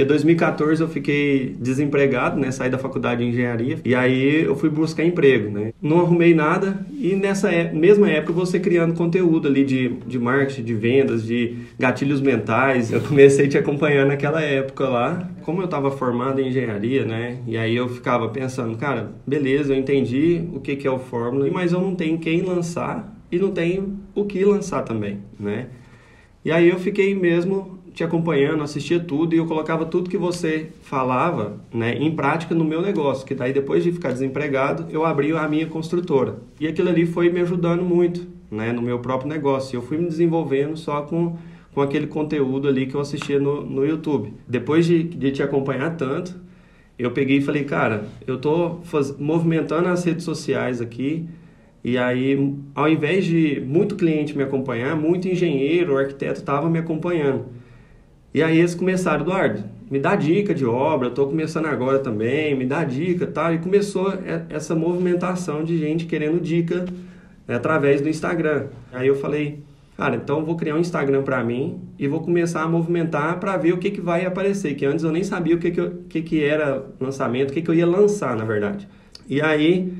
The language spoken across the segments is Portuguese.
Em 2014 eu fiquei desempregado, né? Saí da faculdade de engenharia e aí eu fui buscar emprego, né? Não arrumei nada e nessa é, mesma época você criando conteúdo ali de, de marketing, de vendas, de gatilhos mentais. Eu comecei a te acompanhar naquela época lá. Como eu estava formado em engenharia, né? E aí eu ficava pensando, cara, beleza, eu entendi o que, que é o Fórmula, mas eu não tenho quem lançar e não tenho o que lançar também, né? E aí eu fiquei mesmo te acompanhando, assistia tudo e eu colocava tudo que você falava né, em prática no meu negócio, que daí depois de ficar desempregado, eu abri a minha construtora. E aquilo ali foi me ajudando muito né, no meu próprio negócio. Eu fui me desenvolvendo só com, com aquele conteúdo ali que eu assistia no, no YouTube. Depois de, de te acompanhar tanto, eu peguei e falei, cara, eu estou movimentando as redes sociais aqui, e aí, ao invés de muito cliente me acompanhar, muito engenheiro, arquiteto estava me acompanhando. E aí eles começaram, Eduardo, me dá dica de obra, estou começando agora também, me dá dica tal. E começou essa movimentação de gente querendo dica né, através do Instagram. Aí eu falei, cara, então vou criar um Instagram para mim e vou começar a movimentar para ver o que, que vai aparecer. Que antes eu nem sabia o que, que, eu, que, que era lançamento, o que, que eu ia lançar, na verdade. E aí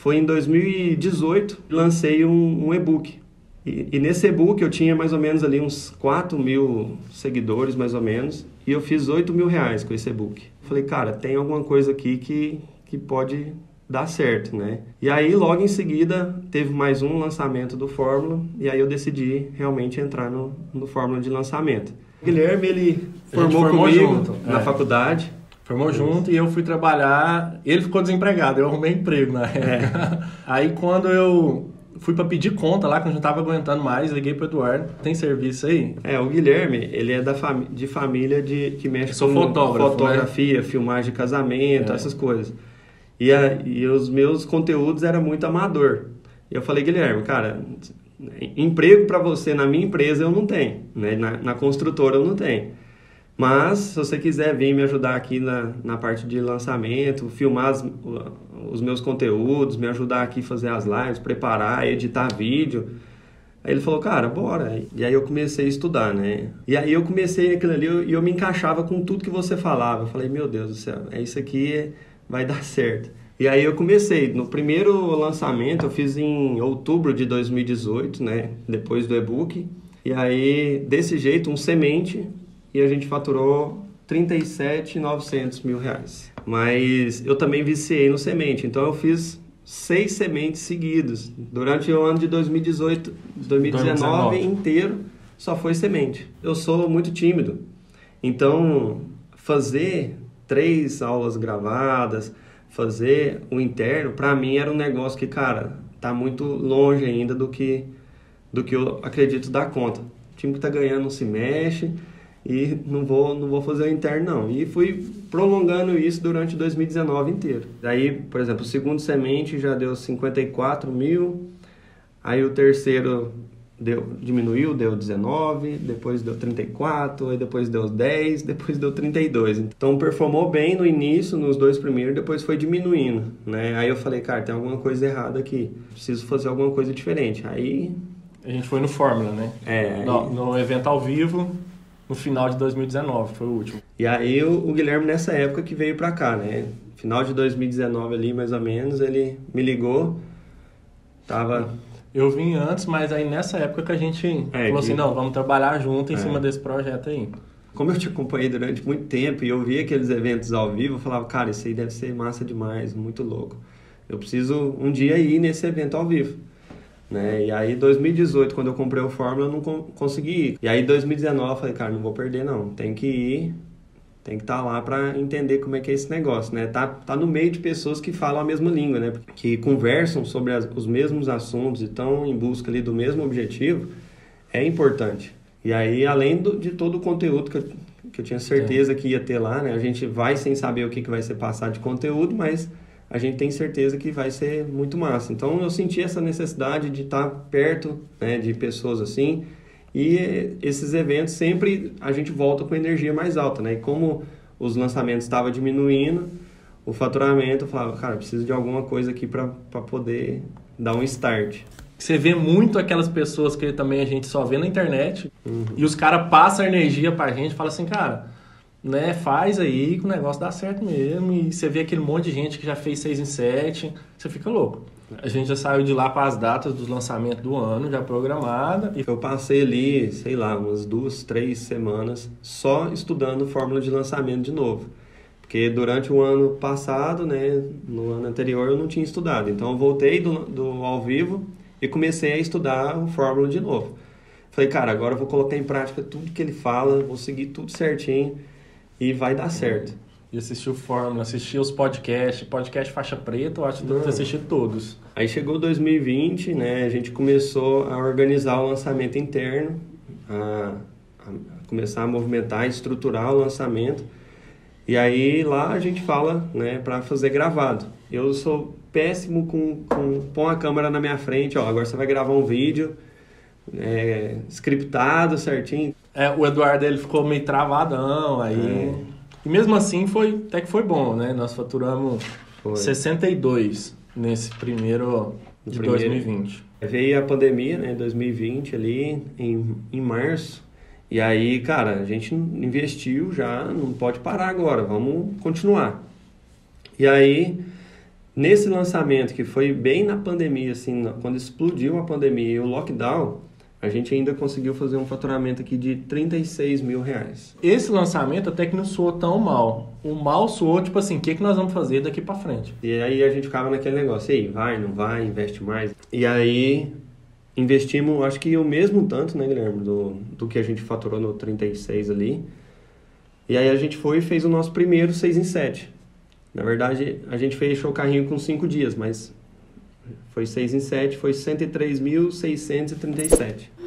foi em 2018, lancei um, um e-book e, e, nesse e-book eu tinha mais ou menos ali uns 4 mil seguidores, mais ou menos, e eu fiz 8 mil reais com esse e-book. Falei, cara, tem alguma coisa aqui que, que pode dar certo, né? E aí, logo em seguida, teve mais um lançamento do Fórmula, e aí eu decidi realmente entrar no, no Fórmula de lançamento. O Guilherme, ele formou, formou comigo junto, na é. faculdade. Formou junto e eu fui trabalhar. Ele ficou desempregado, eu arrumei emprego na época. É. Aí quando eu fui para pedir conta lá, que eu não tava aguentando mais, liguei pro Eduardo. Tem serviço aí? É, o Guilherme, ele é da fami de família de, que mexe Sou com fotografia, né? filmagem de casamento, é. essas coisas. E, a, e os meus conteúdos eram muito amador. E eu falei, Guilherme, cara, emprego para você na minha empresa eu não tenho, né? na, na construtora eu não tenho. Mas, se você quiser vir me ajudar aqui na, na parte de lançamento, filmar as, os meus conteúdos, me ajudar aqui a fazer as lives, preparar, editar vídeo. Aí ele falou, cara, bora. E aí eu comecei a estudar, né? E aí eu comecei aquilo ali e eu, eu, me encaixava com tudo que você falava. Eu falei, meu Deus do céu, é isso aqui, vai dar certo. E aí eu comecei. No primeiro lançamento eu fiz em outubro de 2018, né? Depois do e-book. E aí, desse jeito, um semente e a gente faturou 37,900 mil reais. Mas eu também viciei no semente, então eu fiz seis sementes seguidas. Durante o ano de 2018, 2019, 2019 inteiro, só foi semente. Eu sou muito tímido, então fazer três aulas gravadas, fazer o interno, para mim era um negócio que, cara, tá muito longe ainda do que do que eu acredito dar conta. O time que tá ganhando não se mexe, e não vou, não vou fazer o interno não. E fui prolongando isso durante 2019 inteiro. Daí, por exemplo, o segundo semente já deu 54 mil, aí o terceiro deu, diminuiu, deu 19, depois deu 34, aí depois deu 10, depois deu 32. Então performou bem no início, nos dois primeiros, depois foi diminuindo, né? Aí eu falei, cara, tem alguma coisa errada aqui, preciso fazer alguma coisa diferente. Aí... A gente foi no Fórmula, né? É. No, no evento ao vivo, no final de 2019, foi o último. E aí o, o Guilherme nessa época que veio para cá, né? Final de 2019 ali, mais ou menos, ele me ligou, tava... Eu vim antes, mas aí nessa época que a gente é, falou que... assim, não, vamos trabalhar junto em é. cima desse projeto aí. Como eu te acompanhei durante muito tempo e eu vi aqueles eventos ao vivo, eu falava, cara, isso aí deve ser massa demais, muito louco. Eu preciso um dia ir nesse evento ao vivo. Né? E aí 2018, quando eu comprei o Fórmula, eu não consegui ir. E aí 2019 eu falei, cara, não vou perder não, tem que ir, tem que estar tá lá para entender como é que é esse negócio, né? Tá, tá no meio de pessoas que falam a mesma língua, né? Que conversam sobre as, os mesmos assuntos e estão em busca ali do mesmo objetivo, é importante. E aí, além do, de todo o conteúdo que eu, que eu tinha certeza que ia ter lá, né? A gente vai sem saber o que, que vai ser passado de conteúdo, mas a gente tem certeza que vai ser muito massa. Então eu senti essa necessidade de estar perto né, de pessoas assim e esses eventos sempre a gente volta com energia mais alta, né? E como os lançamentos estavam diminuindo, o faturamento, eu falava, cara, preciso de alguma coisa aqui para poder dar um start. Você vê muito aquelas pessoas que também a gente só vê na internet uhum. e os caras passam energia pra gente falam assim, cara, né, faz aí que o negócio dá certo mesmo. E você vê aquele monte de gente que já fez 6 em 7, você fica louco. A gente já saiu de lá para as datas dos lançamentos do ano, já programada. E eu passei ali, sei lá, umas duas, três semanas só estudando fórmula de lançamento de novo. Porque durante o ano passado, né, no ano anterior, eu não tinha estudado. Então eu voltei do, do ao vivo e comecei a estudar o fórmula de novo. Falei, cara, agora eu vou colocar em prática tudo que ele fala, vou seguir tudo certinho e vai dar certo. E assistiu Fórmula, assistiu os podcasts, podcast faixa preta, eu acho que deve ter assistido todos. Aí chegou 2020, né, a gente começou a organizar o lançamento interno, a, a começar a movimentar, a estruturar o lançamento. E aí lá a gente fala, né, para fazer gravado. Eu sou péssimo com, com pôr a câmera na minha frente, ó, agora você vai gravar um vídeo é, scriptado certinho. É, o Eduardo ele ficou meio travadão aí. É. E mesmo assim foi até que foi bom, né? Nós faturamos foi. 62 nesse primeiro de primeiro, 2020. Veio a pandemia, né, 2020 ali em, em março. E aí, cara, a gente investiu já, não pode parar agora, vamos continuar. E aí, nesse lançamento que foi bem na pandemia, assim, quando explodiu a pandemia e o lockdown, a gente ainda conseguiu fazer um faturamento aqui de 36 mil reais. Esse lançamento até que não soou tão mal. O mal soou, tipo assim, o que, que nós vamos fazer daqui para frente? E aí a gente ficava naquele negócio, e aí, vai, não vai, investe mais. E aí investimos, acho que o mesmo tanto, né, Guilherme, do, do que a gente faturou no 36 ali. E aí a gente foi e fez o nosso primeiro 6 em 7. Na verdade, a gente fechou o carrinho com 5 dias, mas foi 6 em 7, foi 103.637.